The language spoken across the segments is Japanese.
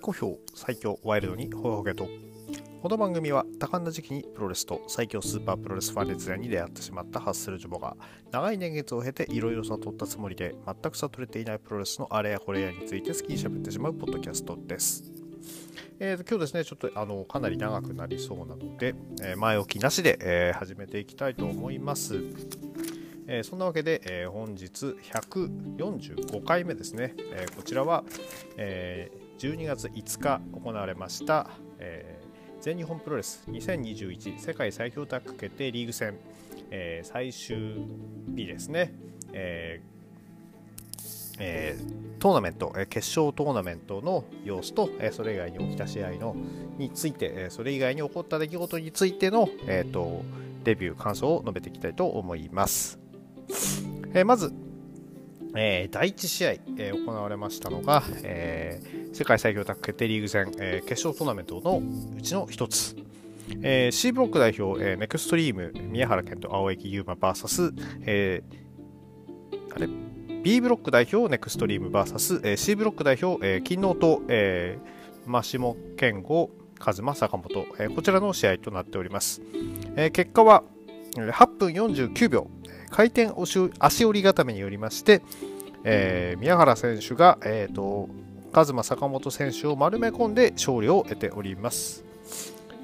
好評最強ワイルドにほほけとこの番組は多感な時期にプロレスと最強スーパープロレスファン列に出会ってしまったハッスルジョボが長い年月を経ていろいろ悟ったつもりで全く悟れていないプロレスのあれやこれやについて好きに喋ってしまうポッドキャストです。えー、と今日ですね、ちょっとあのかなり長くなりそうなので、えー前置きなしで、えー始めていきたいと思います。えーそんなわけで、えー本日145回目ですね、えーこちらは、えー12月5日行われました、えー全日本プロレス2021世界最強タッグ決定リーグ戦、えー最終日ですね、えーえートーナメント、えー決勝トーナメントの様子と、えーそれ以外に起きた試合のについて、えそれ以外に起こった出来事についての、えー、とレビュー、感想を述べていきたいと思います。えまず、えー第1試合、えー行われましたのが、えー世界最強タッグ決定リーグ戦、えー決勝トーナメントのうちの一つ、えー C ブロック代表、えーネクストリーム宮原健と青柳優馬 VS、えーあれ？B ブロック代表ネクストリーム VS、えー C ブロック代表、えー、金能と、えー、マシモ健吾カズマ坂本、えこちらの試合となっております、えー結果は8分49秒。回転足折り固めによりまして、えー宮原選手が、えー、とカズマ坂本選手を丸め込んで勝利を得ております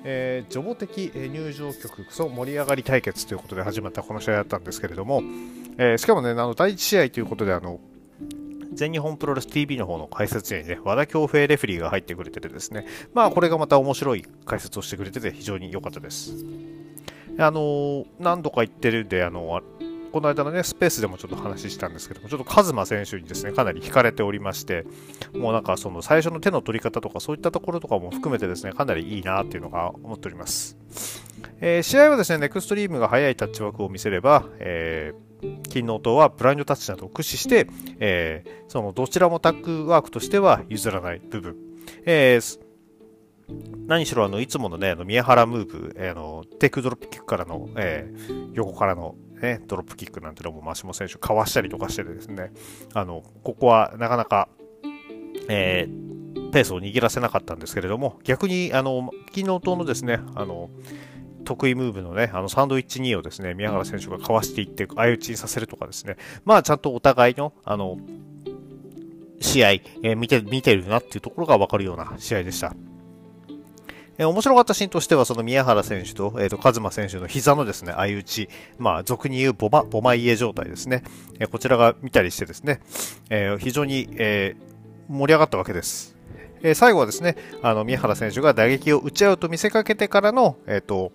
えー、的入場曲クソ盛り上がり対決ということで始まったこの試合だったんですけれども、えーしかもね、あの第1試合ということで、あの全日本プロレス TV の方の解説にね、和田恭平レフェリーが入ってくれててですね、まあこれがまた面白い解説をしてくれてて非常に良かったです。あの何度か言ってるんで、あのこの間のね、スペースでもちょっと話したんですけども、ちょっとカズマ選手にですね、かなり惹かれておりまして、もうなんかその最初の手の取り方とかそういったところとかも含めてですね、かなりいいなっていうのが思っております。えー試合はですね、ネクストリームが速いタッチワークを見せれば、えー金の塔はブラインドタッチなどを駆使して、えーそのどちらもタッグワークとしては譲らない部分。えー何しろあのいつものね、あの宮原ムーブ、えーあのテイクドロップキックからの、えー横からの、ね、ドロップキックなんてのもマシモ選手かわしたりとかしててですね、あのここはなかなか、えーペースを握らせなかったんですけれども、逆にあの金の塔のですね、あの得意ムーブのね、あのサンドイッチ2をですね、宮原選手がかわしていって、相打ちにさせるとかですね、まあちゃんとお互いの、あの、試合、えー見て、見てるなっていうところがわかるような試合でした。えー面白かったシーンとしては、その宮原選手と、えっ、と、カズマ選手の膝のですね、相打ち、まあ、俗に言うボマ、ボマイエ状態ですね。えーこちらが見たりしてですね、えー非常に、えー盛り上がったわけです。えー最後はですね、あの、宮原選手が打撃を打ち合うと見せかけてからの、えっ、と、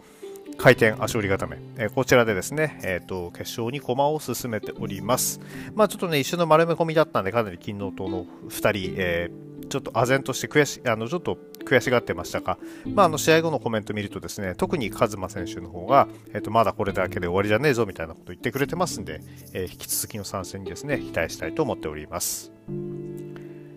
回転足折り固め、えーこちらでですね、えー、と決勝に駒を進めております。まあちょっとね、一瞬の丸め込みだったんで、かなり金の塔の2人、えーちょっと唖然として悔しあのちょっと悔しがってましたが、まあ、あの試合後のコメント見るとですね、特にカズマ選手の方が、えー、とまだこれだけで終わりじゃねえぞみたいなこと言ってくれてますんで、えー引き続きの参戦にですね、期待したいと思っております。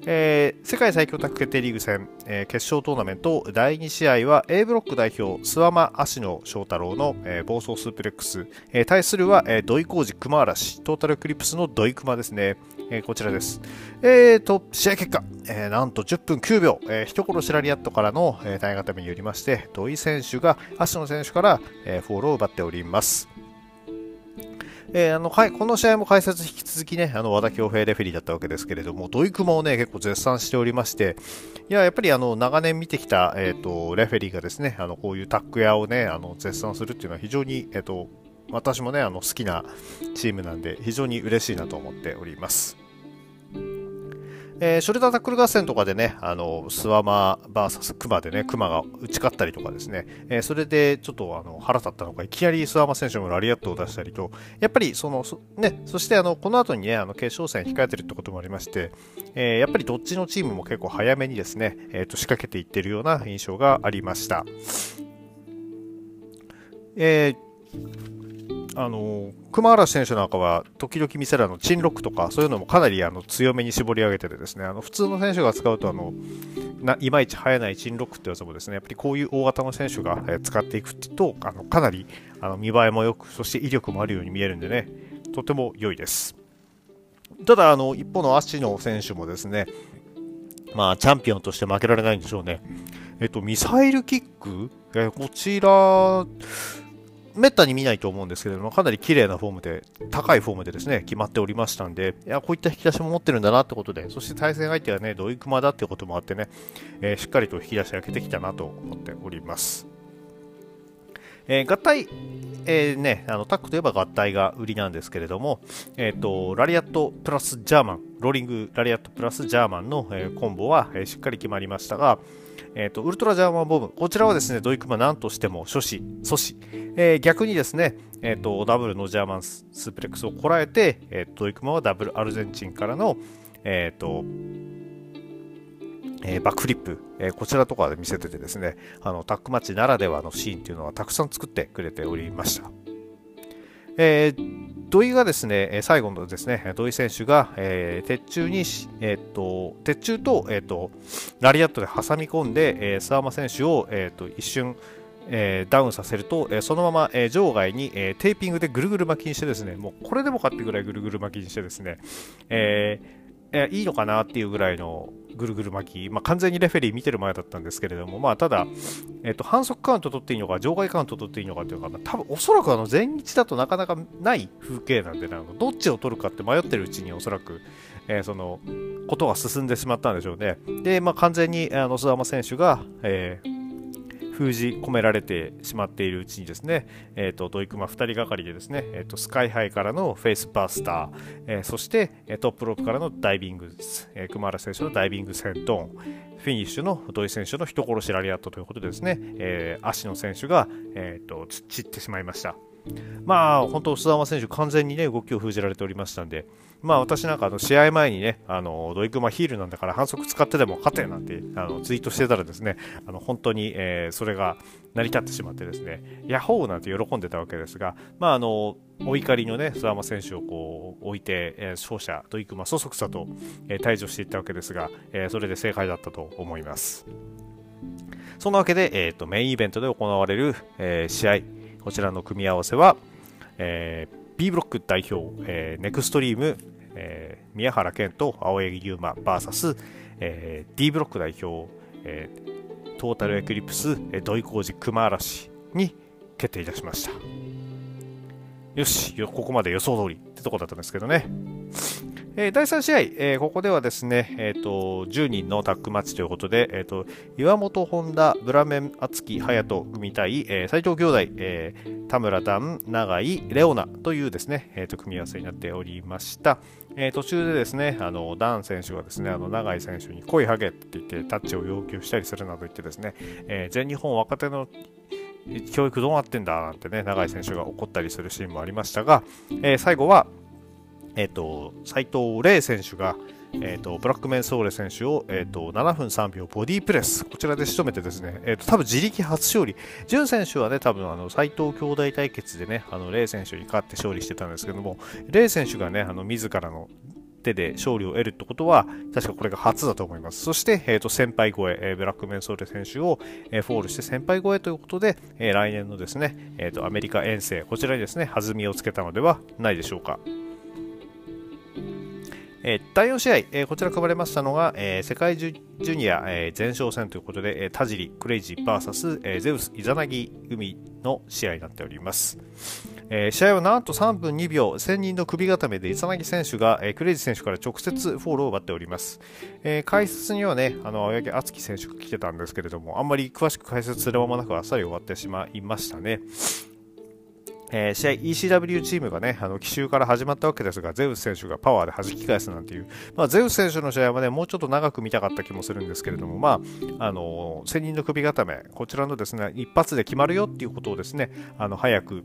えー世界最強タッグ決定リーグ戦、えー決勝トーナメント第2試合は A ブロック代表諏訪間芦野翔太郎の、えー暴走スープレックス、えー対するは、えー土井浩二熊嵐トータルクリプスの土井熊ですね、えーこちらです、えー、と試合結果、えーなんと10分9秒、えー、一殺しラリアットからの、えー、体固めによりまして土井選手が芦野選手から、えーフォローを奪っております。えーあのはい、この試合も解説引き続きね、あの和田恭平レフェリーだったわけですけれども、土井熊をね、結構絶賛しておりまして、いや、やっぱりあの長年見てきた、えー、とレフェリーがですね、あのこういうタック屋をね、あの絶賛するっていうのは非常に、えー、と私もね、あの好きなチームなんで、非常に嬉しいなと思っております。えーショルダータックル合戦とかでね、あの、スワマ VS クマでね、クマが打ち勝ったりとかですね、えーそれでちょっとあの腹立ったのか、いきなりスワマ選手もラリアットを出したりと、やっぱりその、そね、そしてあの、この後にね、あの、決勝戦控えてるってこともありまして、えーやっぱりどっちのチームも結構早めにですね、えーと、仕掛けていってるような印象がありました。えーあの熊原選手なんかは時々見せるあのチンロックとかそういうのもかなりあの強めに絞り上げててですね。あの普通の選手が使うとあのいまいち生えないチンロックってやつもです。ねやっぱりこういう大型の選手が、使っていくとあのかなりあの見栄えも良くそして威力もあるように見えるんでね。とても良いです。ただあの一方の足野選手もですねまあ、チャンピオンとして負けられないんでしょうね。えっと、ミサイルキック、えこちら、めったに見ないと思うんですけれども、かなり綺麗なフォームで、高いフォームでですね、決まっておりましたんで、いや、こういった引き出しも持ってるんだなってことで、そして対戦相手はね、土井熊だってこともあってね、えー、しっかりと引き出し開けてきたなと思っております。えー、合体、えー、ね、あのタックといえば合体が売りなんですけれども、えーと、ラリアットプラスジャーマン、ローリングラリアットプラスジャーマンの、えー、コンボは、え、しっかり決まりましたが、えーと、ウルトラジャーマンボム、こちらはですね、ドイクマ何としても阻止、阻止、えー、逆にですね、えーと、ダブルのジャーマンスープレックスをこらえて、えー、ドイクマはダブルアルゼンチンからの、えーとえ、バックフリップ、え、こちらとかで見せててですね、あのタックマッチならではのシーンっていうのはたくさん作ってくれておりました。えー、土井がですね、最後のですね、土井選手が、えー、鉄柱に、えー、と、鉄柱と、えー、と、ラリアットで挟み込んで、えー、諏訪間選手を、え、っと、一瞬、えー、ダウンさせると、えー、そのまま、えー、場外に、えー、テーピングでぐるぐる巻きにしてですね、もうこれでもかってぐらいぐるぐる巻きにしてですね、えーえいいのかなっていうぐらいのぐるぐる巻き、まあ、完全にレフェリー見てる前だったんですけれども、まあ、ただ、えーと、反則カウント取っていいのか、場外カウント取っていいのかというか、まあ、多分おそらくあの前日だとなかなかない風景なんで、なんかどっちを取るかって迷ってるうちにおそらく、えー、そのことが進んでしまったんでしょうね。で、まあ、完全にあの須山選手が、えー封じ込められてしまっているうちにですね、えーと、ドイクマ2人がかりでですね、えーと、スカイハイからのフェイスバスター、えー、そしてトップロープからのダイビング、えー、熊原選手のダイビング戦闘フィニッシュの土井選手の人殺しラリアットということでですね、えー、足の選手が、えーと散ってしまいました。まあ、本当、須山選手、完全にね、動きを封じられておりましたんで、まあ、私なんか、あの、試合前にね、あの、ドイクマヒールなんだから反則使ってでも勝てなんて、あの、ツイートしてたらですね、あの、本当に、えー、それが成り立ってしまってですね、ヤッホーなんて喜んでたわけですが、まあ、あの、お怒りのね、須山選手をこう、置いて、えー、勝者、ドイクマ、そそくさと、えー、退場していったわけですが、えー、それで正解だったと思います。そんなわけで、えっ、ー、と、メインイベントで行われる、えー、試合、こちらの組み合わせは、えー、B ブロック代表、えー、ネクストリーム、えー、宮原健斗、青柳優馬 VS、えー、D ブロック代表、えー、トータルエクリプス、えー、土肥こうじ熊嵐に決定いたしましたよしここまで予想通りってとこだったんですけどねえー、第3試合、えー、ここではですね、えーと、10人のタッグマッチということで、えーと、岩本本田、ブラメン敦樹隼人組対、えー、斉藤兄弟、えー、田村段、永井、レオナというですね、えーと、組み合わせになっておりました。えー、途中でですね、あのダン選手がですね、あの永井選手に声ハゲって言ってタッチを要求したりするなど言ってですね、えー、全日本若手の教育どうなってんだなんてね、永井選手が怒ったりするシーンもありましたが、えー、最後は、えっ、と、斎藤麗選手が、えーと、ブラックメンソーレ選手を、えーと、7分3秒ボディープレス、こちらで仕留めてですね、えーと、多分自力初勝利、潤選手はね、多分あの斉藤兄弟対決でね、あのレイ選手に勝って勝利してたんですけども、レイ選手がね、あの自らの手で勝利を得るってことは、確かこれが初だと思います。そして、えー、と先輩超え、ブラックメンソーレ選手を、えー、フォールして先輩超えということで、えー、来年のですね、えー、とアメリカ遠征、こちらにですね、弾みをつけたのではないでしょうか。えー、第4試合、えー、こちら組まれましたのが、えー、世界ジュニア、え、前哨戦ということで、え、田尻、クレイジー VS、えー、ゼウス、イザナギ組の試合になっております。え、試合はなんと3分2秒、1000人の首固めで、イザナギ選手が、え、クレイジー選手から直接フォールを奪っております。え、解説にはね、あの、青柳亮生選手が来てたんですけれども、あんまり詳しく解説する間もなくあっさり終わってしまいましたね。えー、試合 ECW チームがね、あの奇襲から始まったわけですが、ゼウス選手がパワーで弾き返すなんていう、まあ、ゼウス選手の試合はね、もうちょっと長く見たかった気もするんですけれども、まあ、あの仙、人の首固め、こちらのですね、一発で決まるよっていうことをですね、あの早く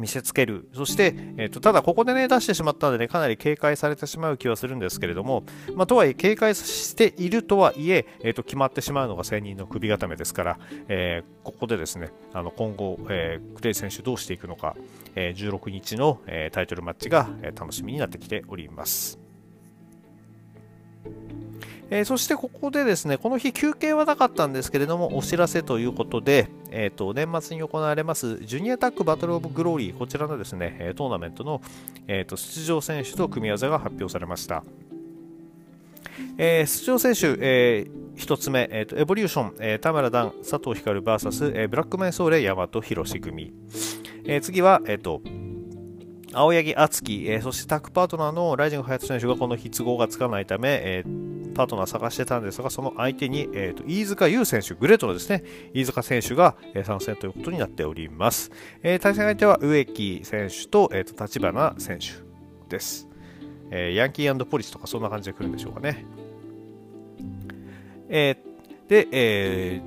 見せつける。そして、えーと、ただここでね、出してしまったので、ね、かなり警戒されてしまう気はするんですけれども、まあ、とはいえ、警戒しているとはいえ、えーと、決まってしまうのが専人の首固めですから、えー、ここでですね、あの今後、えー、クレイ選手どうしていくのか、えー、16日の、えー、タイトルマッチが、えー、楽しみになってきております。えー、そしてここでですね、この日休憩はなかったんですけれども、お知らせということで、えーと、年末に行われますジュニアタックバトルオブグローリー、こちらのですね、トーナメントの、えーと、出場選手と組み合わせが発表されました。えー、出場選手、えー、1つ目、えーと、エボリューション、えー、田村段、佐藤光 VS、えー、ブラックメンソーレ、大和広組、えー、次は、えーと、青柳敦樹、えー、そしてタッグパートナーのライジング隼人選手がこの日都合がつかないため、えー、パートナー探してたんですが、その相手に、えーと、飯塚優選手、グレートのですね、飯塚選手が、えー、参戦ということになっております。えー、対戦相手は植木選手と,、えーと、立花選手です、えー。ヤンキーポリスとかそんな感じで来るんでしょうかね。えー、で、え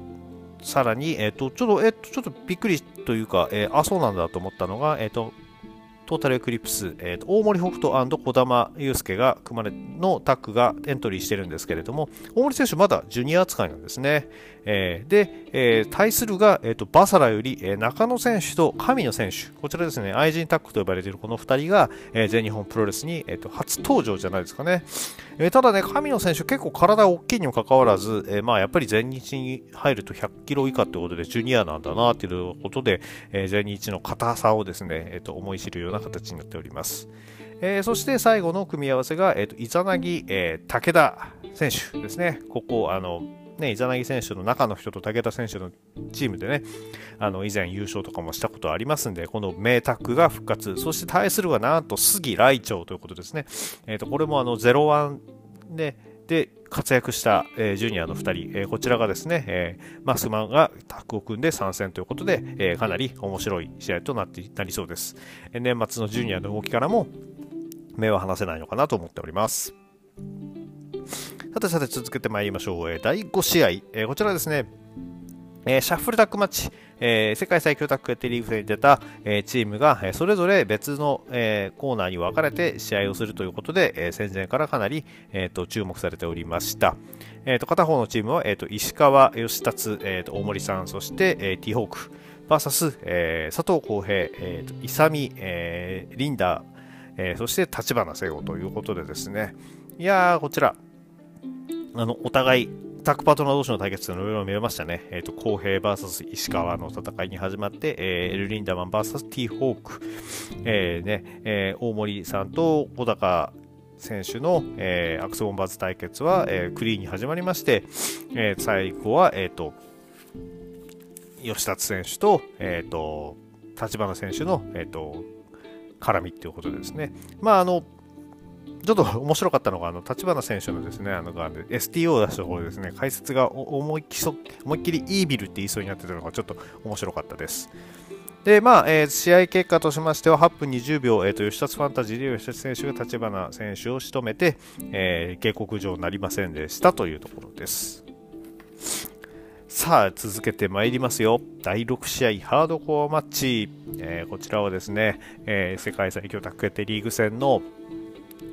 ー、さらに、えっ、ー、と、ちょっと、えっ、ー、と、ちょっとびっくりというか、えー、あ、そうなんだと思ったのが、えっ、と、トータルエクリプス、えーと、大森北斗児玉祐介が組まれのタッグがエントリーしてるんですけれども、大森選手まだジュニア扱いなんですね。えー、で、えー、対するが、えーと、バサラより、えー、中野選手と神野選手、こちらですね、愛人タッグと呼ばれているこの2人が、えー、全日本プロレスに、えーと、初登場じゃないですかね。えー、ただね、神野選手結構体大きいにもかかわらず、えー、まあやっぱり全日に入ると100キロ以下ということで、ジュニアなんだなということで、えー、全日の硬さをですね、えー、と思い知るような形になっております。えー、そして最後の組み合わせが、えーと、イザナギ、えー、武田選手ですね。ここ、あの、ね、イザナギ選手の中の人と武田選手のチームでね、あの以前優勝とかもしたことありますんで、この名タッグが復活、そして対するはなんと杉来長ということですね。えー、とこれもあの01でで活躍した、えー、ジュニアの2人、えー、こちらがですね、えー、マスマンがタッグを組んで参戦ということで、えかなり面白い試合となってなりそうです。年末のジュニアの動きからも目は離せないのかなと思っております。さてさて続けてまいりましょう。え第5試合、えこちらですね、えシャッフルタックマッチ、えー、世界最強タッグ決定リーグ戦に出た、えー、チームが、えー、それぞれ別の、えー、コーナーに分かれて試合をするということで、えー、戦前からかなり、えーと、注目されておりました。えーと、片方のチームは、えーと、石川義達、えーと、大森さん、そして、えー、ティーホーク、VS、えー、佐藤浩平、えー、と勇、えー、リンダー、えー、そして立花聖子ということでですね、いやー、こちら、あの、お互い、タッグパートナー同士の対決というのをいろいろ見れましたね。えっ、ー、と、公平 VS 石川の戦いに始まって、えー、エル・リンダマン VS ティーホーク、えー、ね、えー、大森さんと小高選手の、えー、アクスボンバーズ対決は、えー、クリーンに始まりまして、えー、最後は、えっ、ー、と、吉達選手と、えっ、ー、と、立花選手の、えっ、と、絡みっていうことですね。まあ、あの、ちょっと面白かったのが、あの、立花選手のですね、あの、STO を出したところですね、解説が思いきそ思いっきりイービルって言いそうになってたのがちょっと面白かったです。で、まあ、えー、試合結果としましては、8分20秒、えーと、吉達ファンタジーで吉達選手が立花選手を仕留めて、えー、警告状なりませんでしたというところです。さあ、続けてまいりますよ。第6試合、ハードコアマッチ。えー、こちらはですね、えー、世界最強タッグ決定リーグ戦の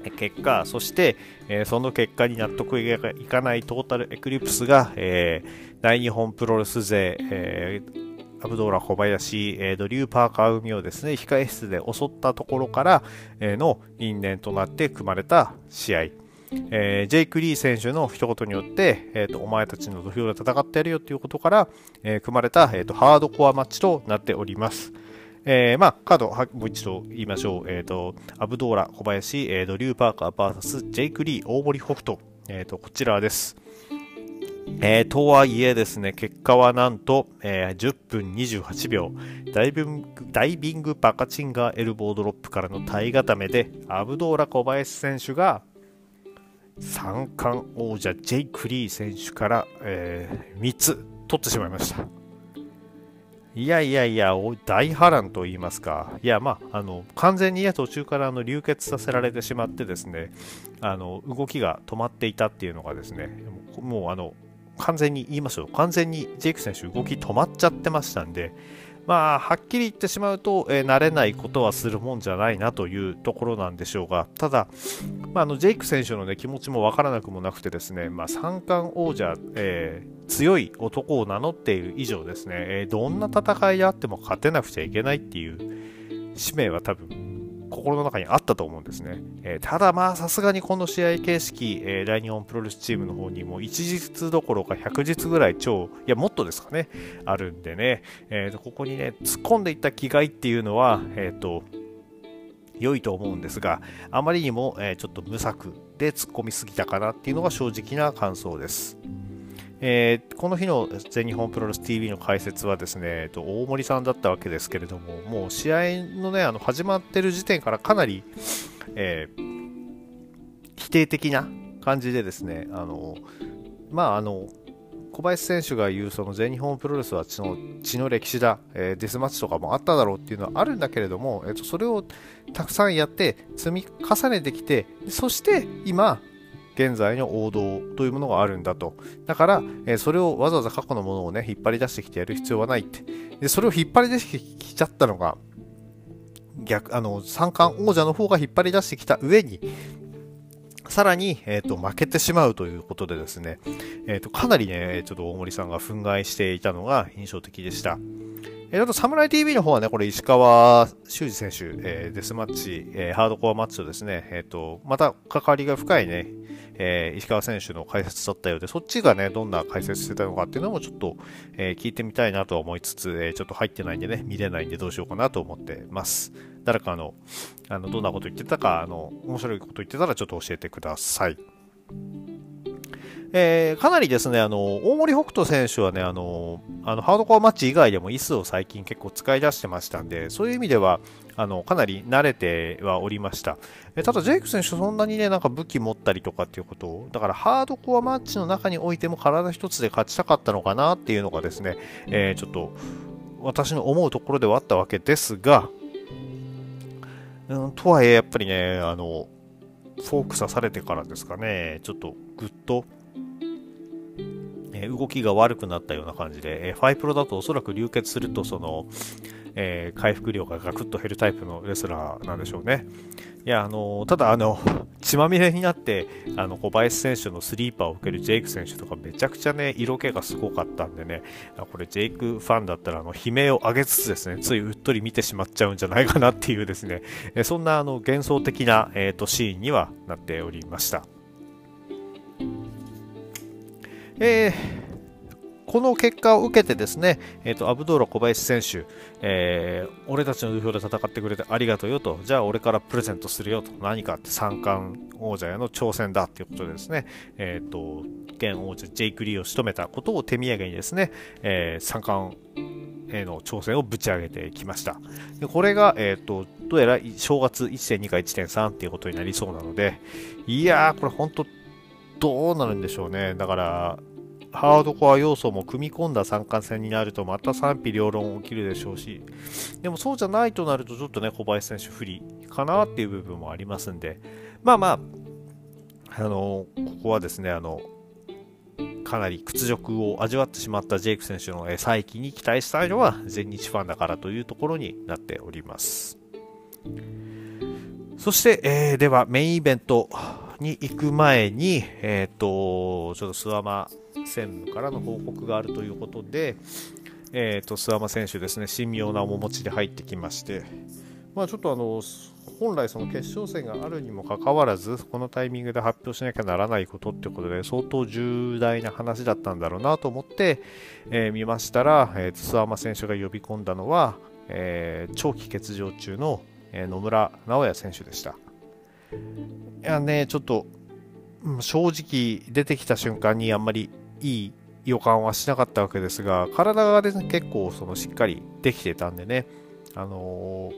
結果、そして、えー、その結果に納得いかないトータルエクリプスが、えー、大日本プロレス勢、えー、アブドーラ小林、えー、ドリュー・パーカー組をですね、控え室で襲ったところから、えー、の因縁となって組まれた試合。えー、ジェイク・リー選手の一言によって、えーと、お前たちの土俵で戦ってやるよということから、えー、組まれた、えーとハードコアマッチとなっております。えー、まあ、カードはもう一度言いましょう。えっ、ー、と、アブドーラ、小林、えー、ドリュー・パーカー VS ジェイク・リー、大森北斗。えっ、ー、と、こちらです。えー、とはいえですね、結果はなんと、えー、10分28秒ダイビング、ダイビングバカチンガーエルボードロップからの体固めで、アブドーラ小林選手が、三冠王者ジェイク・リー選手から、えー、3つ取ってしまいました。いやいやいや、大波乱と言いますか、いや、まあ、あの完全に途中からあの流血させられてしまって、ですねあの動きが止まっていたっていうのが、ですねもうあの完全に言いましょう、完全にジェイク選手、動き止まっちゃってましたんで、まあ、はっきり言ってしまうと、えー、慣れないことはするもんじゃないなというところなんでしょうが、ただ、まあ、あのジェイク選手の、ね、気持ちもわからなくもなくてですね、まあ、三冠王者、えー、強い男を名乗っている以上ですね、えー、どんな戦いであっても勝てなくちゃいけないっていう使命は多分心の中にあったと思うんですね。えー、ただまあさすがにこの試合形式、えー、大日本プロレスチームの方にも一日どころか100日ぐらい超、いやもっとですかね、あるんでね、えー、とここにね、突っ込んでいった気概っていうのは、えっ、ー、と、良いと思うんですが、あまりにも、え、ちょっと無策で突っ込みすぎたかなっていうのが正直な感想です。えー、この日の全日本プロレス TV の解説はですね、えっと、大森さんだったわけですけれども、もう試合のね、あの始まってる時点からかなり、えー、否定的な感じでですね、あの、まあ、あの、小林選手が言うその全日本プロレスは血の血の歴史だ、えー、デスマッチとかもあっただろうっていうのはあるんだけれども、えー、とそれをたくさんやって積み重ねてきてそして今現在の王道というものがあるんだと。だから、えー、それをわざわざ過去のものをね、引っ張り出してきてやる必要はないって。で、それを引っ張り出してきちゃったのが、逆、あの、三冠王者の方が引っ張り出してきた上に、さらに、えっ、ー、と、負けてしまうということでですね、えっ、ー、と、かなりね、ちょっと大森さんが憤慨していたのが印象的でした。えー、あと、サムライ TV の方はね、これ、石川修司選手、えー、デスマッチ、えー、ハードコアマッチとですね、えっ、ー、と、また関わりが深いね、えー、石川選手の解説だったようで、そっちがね、どんな解説してたのかっていうのもちょっと、えー、聞いてみたいなとは思いつつ、えー、ちょっと入ってないんでね、見れないんでどうしようかなと思ってます。誰かの、あの、どんなこと言ってたか、あの、面白いこと言ってたらちょっと教えてください。えー、かなりですね、あの、大森北斗選手はね、あの、あのハードコアマッチ以外でも椅子を最近結構使い出してましたんで、そういう意味では、あの、かなり慣れてはおりました。えただ、ジェイク選手そんなにね、なんか武器持ったりとかっていうことを、だからハードコアマッチの中においても体一つで勝ちたかったのかなっていうのがですね、えー、ちょっと、私の思うところではあったわけですが、うん、とはいえ、やっぱりね、あの、フォーク刺されてからですかね、ちょっとぐっとえ動きが悪くなったような感じで、えファイプロだとおそらく流血すると、その、えー、回復量がガクッと減るタイプのレスラーなんでしょうね。いや、あのただ、あの、血まみれになって、あの、小林選手のスリーパーを受けるジェイク選手とかめちゃくちゃね、色気がすごかったんでね、これジェイクファンだったら、あの、悲鳴を上げつつですね、ついうっとり見てしまっちゃうんじゃないかなっていうですね、えそんな、あの、幻想的な、えっ、ー、と、シーンにはなっておりました。えー、この結果を受けてですね、えーと、アブドーラ小林選手、えー、俺たちの土俵で戦ってくれてありがとうよと、じゃあ俺からプレゼントするよと、何かって三冠王者への挑戦だっていうことでですね、えっ、ー、と、現王者ジェイク・リーを仕留めたことを手土産にですね、えー、三冠への挑戦をぶち上げてきました。でこれが、えっ、ー、と、どうやら正月1.2か1.3っていうことになりそうなので、いやー、これ本当どうなるんでしょうね。だから、ハードコア要素も組み込んだ三冠戦になるとまた賛否両論起きるでしょうし、でもそうじゃないとなるとちょっとね、小林選手不利かなっていう部分もありますんで、まあまあ、あの、ここはですね、あの、かなり屈辱を味わってしまったジェイク選手の再起に期待したいのは全日ファンだからというところになっております。そして、えー、ではメインイベントに行く前に、えっ、ー、と、ちょっと諏訪間専務からの報告があるということで、えーと、諏訪間選手ですね、神妙な面持ちで入ってきまして、まあ、ちょっとあの本来、その決勝戦があるにもかかわらず、このタイミングで発表しなきゃならないことってことで、相当重大な話だったんだろうなと思って、えー、見ましたら、えー、諏訪間選手が呼び込んだのは、えー、長期欠場中の、野村直哉選手でした。いやね、ちょっと正直出てきた瞬間にあんまりいい予感はしなかったわけですが、体がです、ね、結構そのしっかりできてたんでね、あの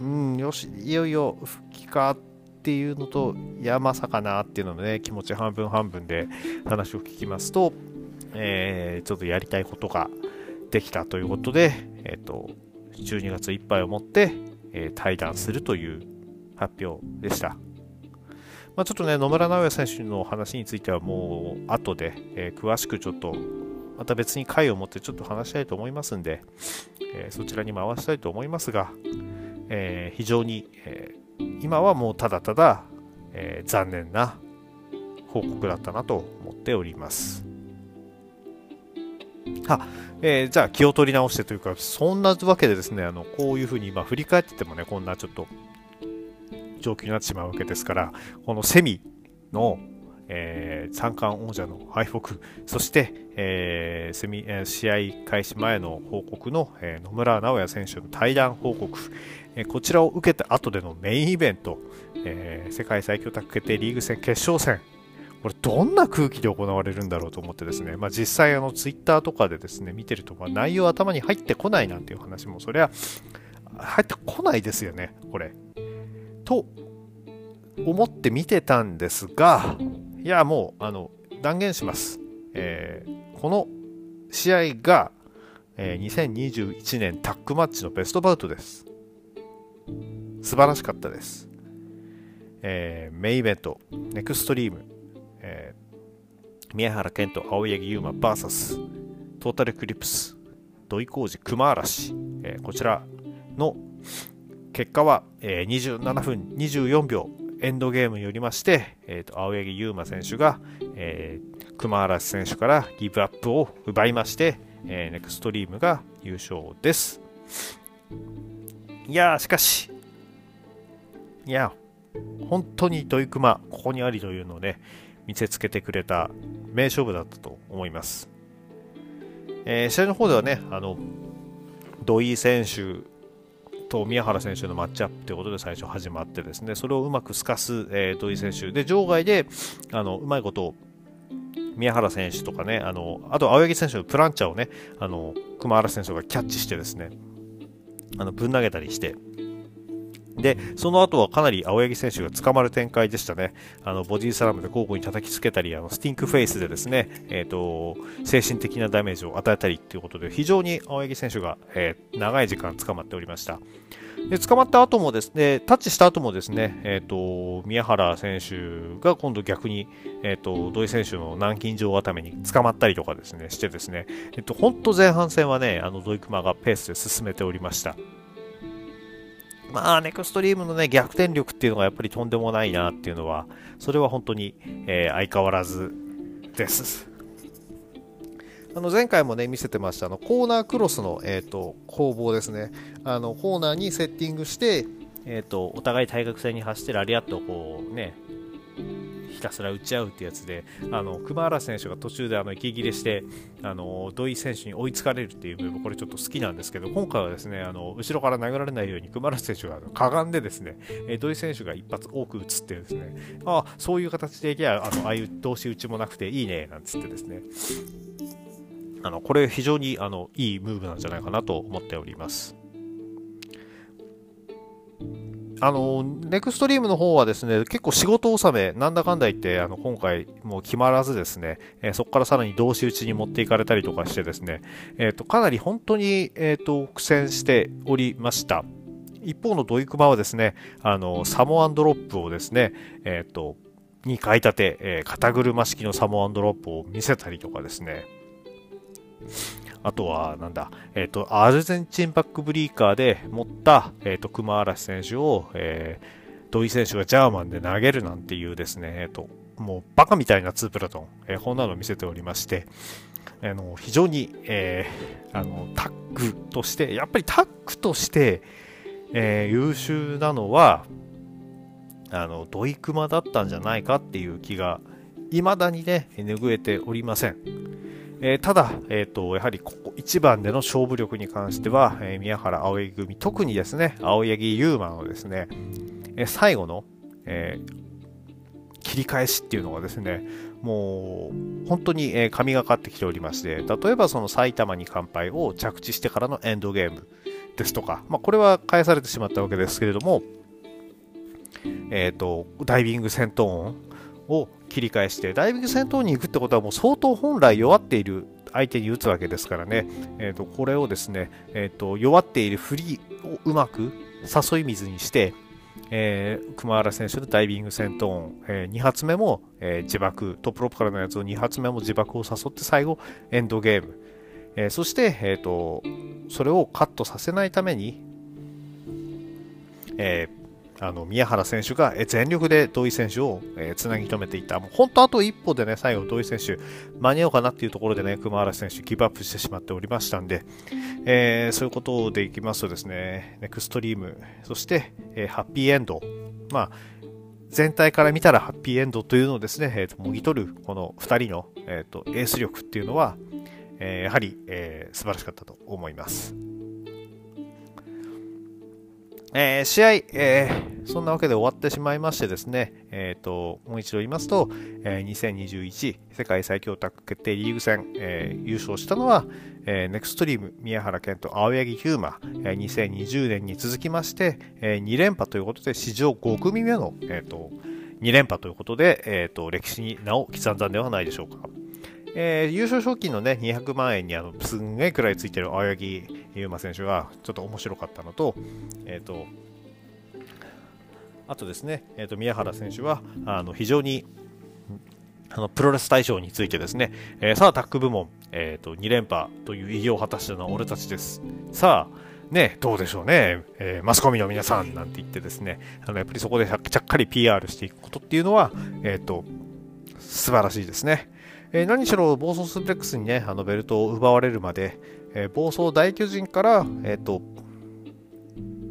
ー、うん、よし、いよいよ復帰かっていうのと、いや、まさかなっていうのでね、気持ち半分半分で話を聞きますと、えー、ちょっとやりたいことができたということで、えっ、ー、と、12月いっぱいをもって、えー、対談するという発表でした。まあ、ちょっとね、野村直哉選手の話についてはもう後で、えー、詳しくちょっとまた別に回を持ってちょっと話したいと思いますんで、えー、そちらに回したいと思いますが、えー、非常に、え今はもうただただ、え残念な報告だったなと思っております。あえー、じゃあ気を取り直してというか、そんなわけでですね、あのこういうふうに今振り返っててもね、こんなちょっと状況になってしまうわけですから、このセミの、えー、三冠王者の敗北、そして、えー、セミえ、試合開始前の報告の、えー、野村直哉選手の対談報告、えー、こちらを受けた後でのメインイベント、えー、世界最強卓決定リーグ戦決勝戦、これどんな空気で行われるんだろうと思ってですね、まあ、実際あのツイッターとかでですね見てると、ま、内容頭に入ってこないなんていう話もそりゃ入ってこないですよねこれ。と思って見てたんですがいやもうあの断言します、えー、この試合が、えー、2021年タックマッチのベストバウトです。素晴らしかったです、えー、メインイベントネクストリーム。えー、宮原健人、青柳優馬 VS トータルクリプス、土井浩二、熊嵐、えー、こちらの結果は、えー、27分24秒エンドゲームによりまして、えーと、青柳優馬選手が、えー、熊嵐選手からギブアップを奪いまして、えー、ネクストリームが優勝です。いやしかし、いや、本当に土井熊、ここにありというのをね、見せつけてくれた名勝負だったと思います。えー、試合の方ではね、あの土井選手と宮原選手のマッチアップということで最初始まってですね、それをうまく透かす、えー、土井選手。で場外であのうまいことを宮原選手とかね、あのあと青柳選手のプランチャーをね、あの熊原選手がキャッチしてですね、あのぶん投げたりして、で、その後はかなり青柳選手が捕まる展開でしたね。あの、ボディスラムで交互に叩きつけたり、あの、スティンクフェイスでですね、えっ、ー、と、精神的なダメージを与えたりということで、非常に青柳選手が、えー、長い時間捕まっておりました。で、捕まった後もですね、タッチした後もですね、えっ、ー、と、宮原選手が今度逆に、えっ、と、土井選手の軟禁状固めに捕まったりとかですね、してですね、えっ、と、本当前半戦はね、あの、土井熊がペースで進めておりました。まあ、ネクストリームのね、逆転力っていうのがやっぱりとんでもないなっていうのは、それは本当に、えー、相変わらずです。あの前回もね見せてましたあのコーナークロスの、えーと、攻防ですねあのコーナーにセッティングして、えーと、お互い対角線に走ってラリアットをこうねひたすら打ち合うってやつであの熊原選手が途中であの息切れしてあの土井選手に追いつかれるっていう部分これちょっと好きなんですけど今回はですねあの後ろから投げられないように熊原選手がかがんでですね、え土井選手が一発多く打つってですね。あそういう形でいけばあのああいう通し打ちもなくていいねなんつってですね。あのこれ非常にあのいいムーブなんじゃないかなと思っております。あの、ネクストリームの方はですね、結構仕事納め、なんだかんだ言って、あの、今回もう決まらずですね、えー、そこからさらに同士打ちに持っていかれたりとかしてですね、えっ、ー、と、かなり本当に、えっ、ー、と、苦戦しておりました。一方のドイクマはですね、あの、サモアンドロップをですね、えっ、と、に買い立て、え肩車式のサモアンドロップを見せたりとかですね、あとは、なんだ、えっ、ー、と、アルゼンチンバックブリーカーで持った、えっ、ー、と、熊嵐選手を、えー、土井選手がジャーマンで投げるなんていうですね、えっ、と、もうバカみたいなツープラトン、えこんなのを見せておりまして、あの非常に、えあのタッグとして、やっぱりタッグとして、え優秀なのは、あの土井熊だったんじゃないかっていう気が、未だにね、拭えておりません。えー、ただ、えーと、やはりここ1番での勝負力に関しては、えー、宮原青柳組、特にですね、青柳優馬のですね、えー、最後の、え切り返しっていうのがですね、もう本当に、え神がかってきておりまして、例えばその埼玉に乾杯を着地してからのエンドゲームですとか、まあ、これは返されてしまったわけですけれども、えっ、と、ダイビング戦闘音を切り返して、ダイビング戦闘に行くってことはもう相当本来弱っている相手に打つわけですからね、えー、とこれをですね、えー、と弱っている振りをうまく誘い水にして、えー、熊原選手のダイビング戦闘音、えー、2発目も、えー、自爆、トップロップからのやつを2発目も自爆を誘って最後、エンドゲーム。えー、そして、えーと、それをカットさせないために、えー、あの宮原選手が全力で土井選手をつなぎ止めていた、もう本当あと一歩でね、最後土井選手間に合うかなっていうところでね、熊原選手ギブアップしてしまっておりましたんで、えー、そういうことでいきますとですね、ネクストリーム、そして、えー、ハッピーエンド、まあ、全体から見たらハッピーエンドというのをですね、えー、ともぎ取るこの2人の、えー、とエース力っていうのは、えー、やはり、えー、素晴らしかったと思います。えー、試合、えー、そんなわけで終わってしまいましてですね、えーと、もう一度言いますと、えー、2021世界最強タッグ決定リーグ戦、えー、優勝したのは、えー、ネクストリーム宮原健と青柳優馬、えー、2020年に続きまして、えー、2連覇ということで史上5組目の、えーと、2連覇ということで、えーと、歴史に名を刻んだんではないでしょうか。えー、優勝賞金のね、200万円にあのすんげえくらいついてる青柳優馬選手がちょっと面白かったのと、えっ、ー、と、あとですね、えーと、宮原選手はあの非常にあのプロレス大賞についてですね、えー、さあタッグ部門、えーと、2連覇という偉業を果たしたのは俺たちです。さあ、ね、どうでしょうね、えー、マスコミの皆さんなんて言ってですね、あのやっぱりそこでちゃっかり PR していくことっていうのは、えっ、ー、と、素晴らしいですね。えー、何しろ暴走スープレックスにね、あのベルトを奪われるまで、えー、暴走大巨人から、えっ、ー、と、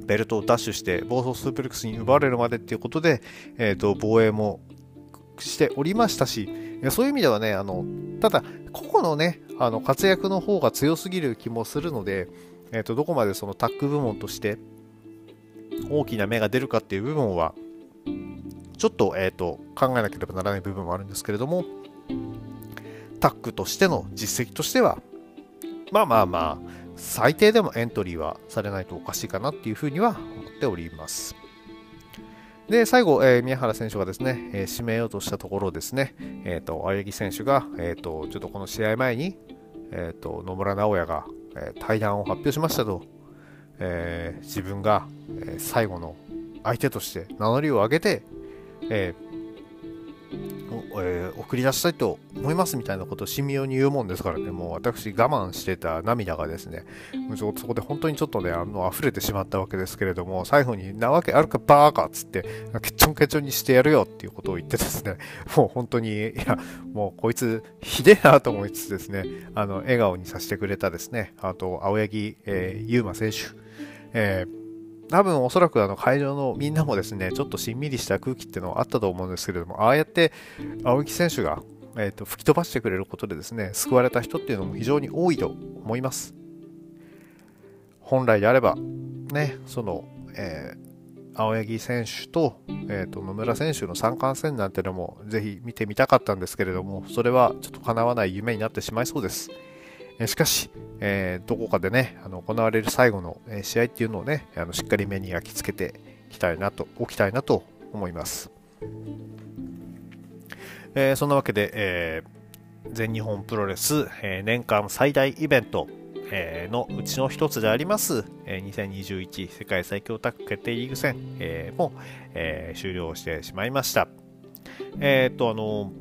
ベルトをダッシュして暴走スープレックスに奪われるまでっていうことで、えっ、と、防衛もしておりましたし、そういう意味ではね、あの、ただ、個々のね、あの活躍の方が強すぎる気もするので、えっ、と、どこまでそのタッグ部門として大きな芽が出るかっていう部分は、ちょっと,、えーと考えなければならない部分もあるんですけれども、タッグとしての実績としては、まあまあまあ、最低でもエントリーはされないとおかしいかなっていうふうには思っております。で、最後、えー、宮原選手がですね、えー、締めようとしたところですね、えっ、ー、と、青柳選手が、えっ、と、ちょっとこの試合前に、えっ、と、野村直哉が、え対談を発表しましたと、え自分が、え最後の相手として名乗りを上げて、えーえー、送り出したいと思いますみたいなことを神妙に言うもんですからね、もう私我慢してた涙がですね、そこで本当にちょっとね、あの溢れてしまったわけですけれども、最後になわけあるかバーカっつって、ケチョンケチョンにしてやるよっていうことを言ってですね、もう本当に、いや、もうこいつひでえなと思いつつですね、あの、笑顔にさせてくれたですね、あと、青柳、えー、優馬選手、えー多分おそらくあの会場のみんなもですね、ちょっとしんみりした空気っていうのはあったと思うんですけれども、ああやって青木選手が、えーと、吹き飛ばしてくれることでですね、救われた人っていうのも非常に多いと思います。本来であれば、ね、その、えー、青柳選手と,、えーと、野村選手の三冠戦なんてのもぜひ見てみたかったんですけれども、それはちょっと叶わない夢になってしまいそうです。しかし、えー、どこかでね、あの行われる最後の、試合っていうのをね、あのしっかり目に焼き付けていきたいなと、おきたいなと思います。えー、そんなわけで、えー、全日本プロレス、え年間最大イベント、えのうちの一つであります、え2021世界最強タッグ決定リーグ戦、えも、え終了してしまいました。えっ、と、あの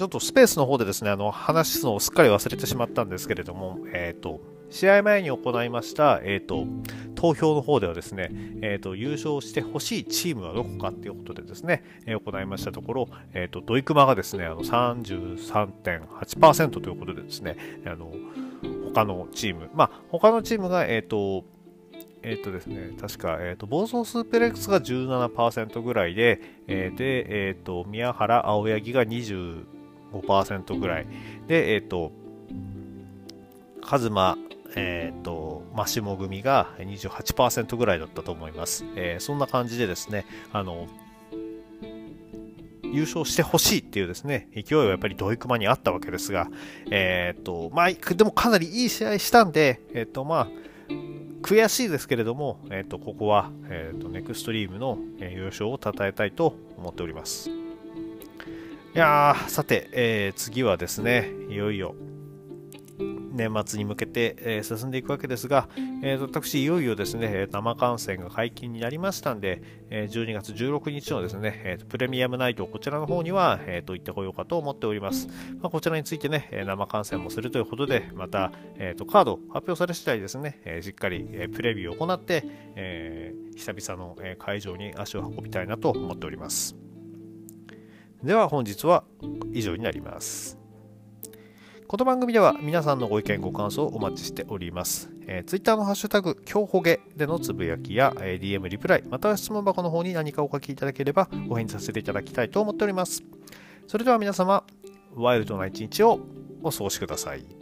ちょっとスペースの方でですね、あの、話すのをすっかり忘れてしまったんですけれども、えっ、ー、と、試合前に行いました、えっ、ー、と、投票の方ではですね、えっ、ー、と、優勝してほしいチームはどこかっていうことでですね、え行いましたところ、えっ、と、ドイクマがですね、あの、33.8%ということでですね、あの、他のチーム、まあ、他のチームが、えっ、と、えっ、ー、とですね、確か、えっ、ー、と、暴走スーペレックスが17%ぐらいで、えー、で、えっ、と、宮原、青柳が20、5%ぐらい。で、えっ、ー、と、カズマ、えっ、ー、と、マシモ組が28%ぐらいだったと思います。えー、そんな感じでですね、あの、優勝してほしいっていうですね、勢いはやっぱりドイクマにあったわけですが、えっ、ー、と、まあ、でもかなりいい試合したんで、えっ、と、まあ、悔しいですけれども、えっ、と、ここは、えっ、と、ネクストリームの優勝を称えたいと思っております。いや、さて、えー、次はですね、いよいよ年末に向けて、えー、進んでいくわけですが、えー、私、いよいよですね、生観戦が解禁になりましたんで、えー、12月16日のですね、えー、プレミアムナイト、こちらの方には、えー、と行ってこようかと思っております。まあ、こちらについてね、生観戦もするということで、また、えー、とカード発表され次第ですね、えー、しっかり、えー、プレビューを行って、えー、久々の、会場に足を運びたいなと思っております。では本日は以上になります。この番組では皆さんのご意見ご感想をお待ちしております。えー、Twitter のハッシュタグ、今日ほげでのつぶやきや、えー、DM リプライ、または質問箱の方に何かお書きいただければお返事させていただきたいと思っております。それでは皆様、ワイルドな一日をお過ごしください。